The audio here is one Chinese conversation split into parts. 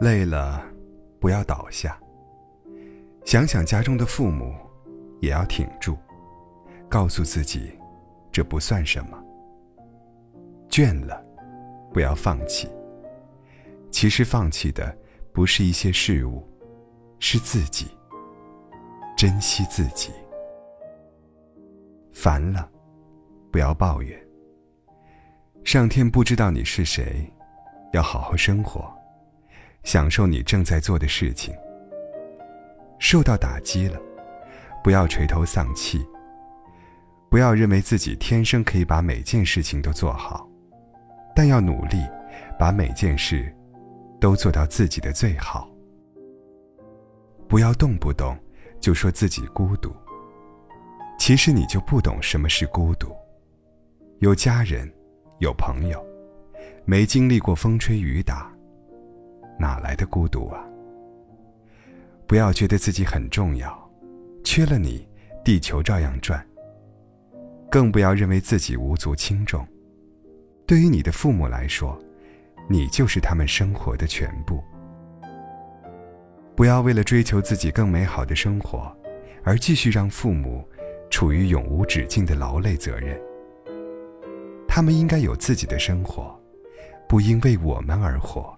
累了，不要倒下。想想家中的父母，也要挺住，告诉自己，这不算什么。倦了，不要放弃。其实放弃的不是一些事物，是自己。珍惜自己。烦了，不要抱怨。上天不知道你是谁，要好好生活，享受你正在做的事情。受到打击了，不要垂头丧气。不要认为自己天生可以把每件事情都做好，但要努力，把每件事都做到自己的最好。不要动不动。就说自己孤独，其实你就不懂什么是孤独。有家人，有朋友，没经历过风吹雨打，哪来的孤独啊？不要觉得自己很重要，缺了你，地球照样转。更不要认为自己无足轻重。对于你的父母来说，你就是他们生活的全部。不要为了追求自己更美好的生活，而继续让父母处于永无止境的劳累责任。他们应该有自己的生活，不应为我们而活。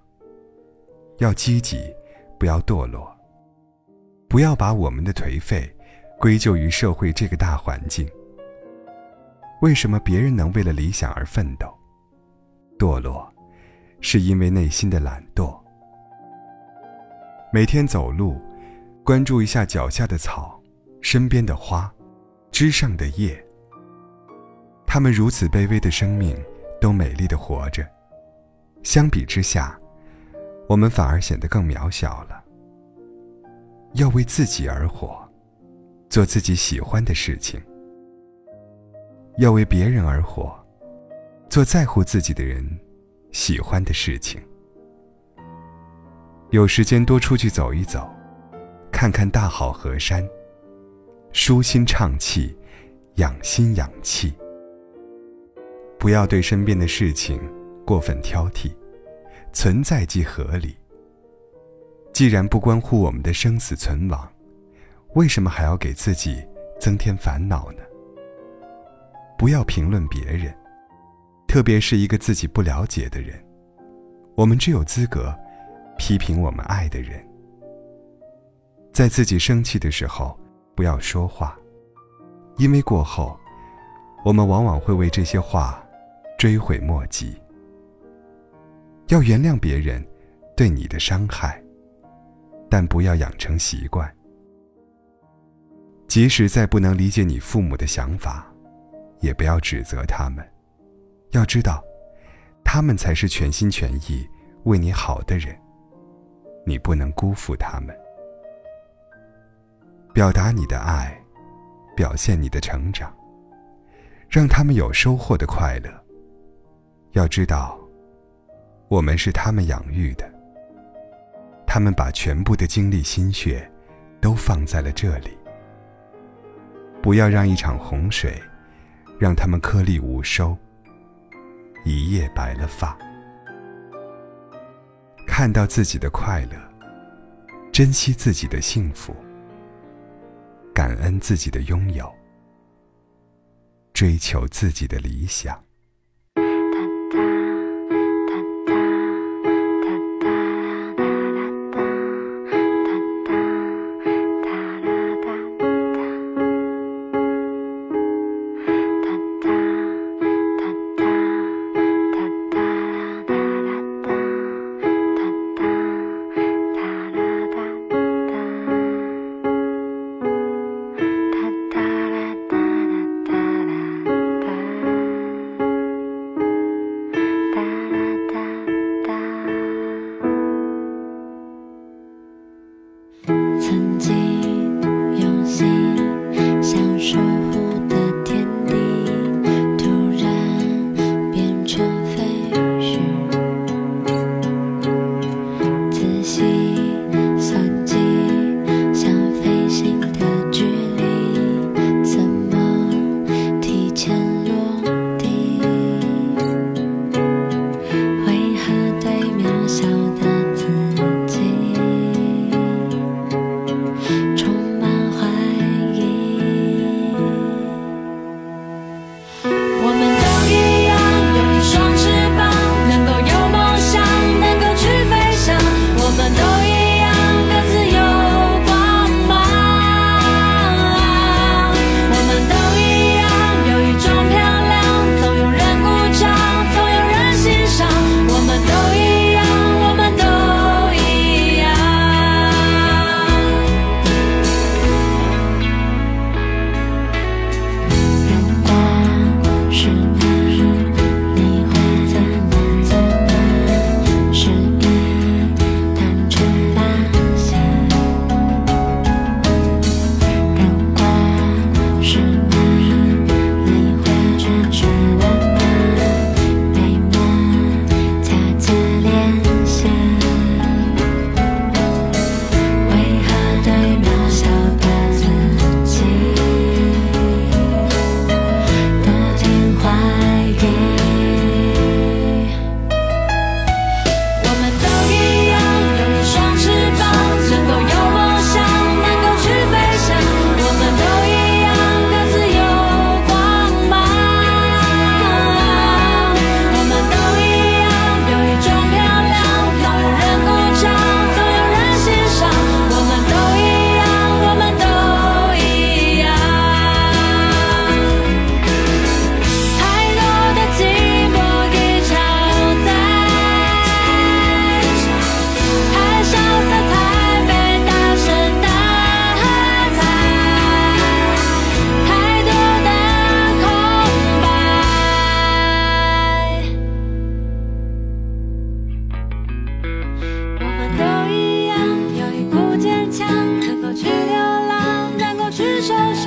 要积极，不要堕落。不要把我们的颓废归咎于社会这个大环境。为什么别人能为了理想而奋斗？堕落，是因为内心的懒惰。每天走路，关注一下脚下的草，身边的花，枝上的叶。他们如此卑微的生命，都美丽的活着。相比之下，我们反而显得更渺小了。要为自己而活，做自己喜欢的事情；要为别人而活，做在乎自己的人喜欢的事情。有时间多出去走一走，看看大好河山，舒心畅气，养心养气。不要对身边的事情过分挑剔，存在即合理。既然不关乎我们的生死存亡，为什么还要给自己增添烦恼呢？不要评论别人，特别是一个自己不了解的人，我们只有资格。批评我们爱的人，在自己生气的时候不要说话，因为过后，我们往往会为这些话追悔莫及。要原谅别人对你的伤害，但不要养成习惯。即使再不能理解你父母的想法，也不要指责他们。要知道，他们才是全心全意为你好的人。你不能辜负他们，表达你的爱，表现你的成长，让他们有收获的快乐。要知道，我们是他们养育的，他们把全部的精力心血都放在了这里。不要让一场洪水，让他们颗粒无收，一夜白了发。看到自己的快乐，珍惜自己的幸福，感恩自己的拥有，追求自己的理想。手上。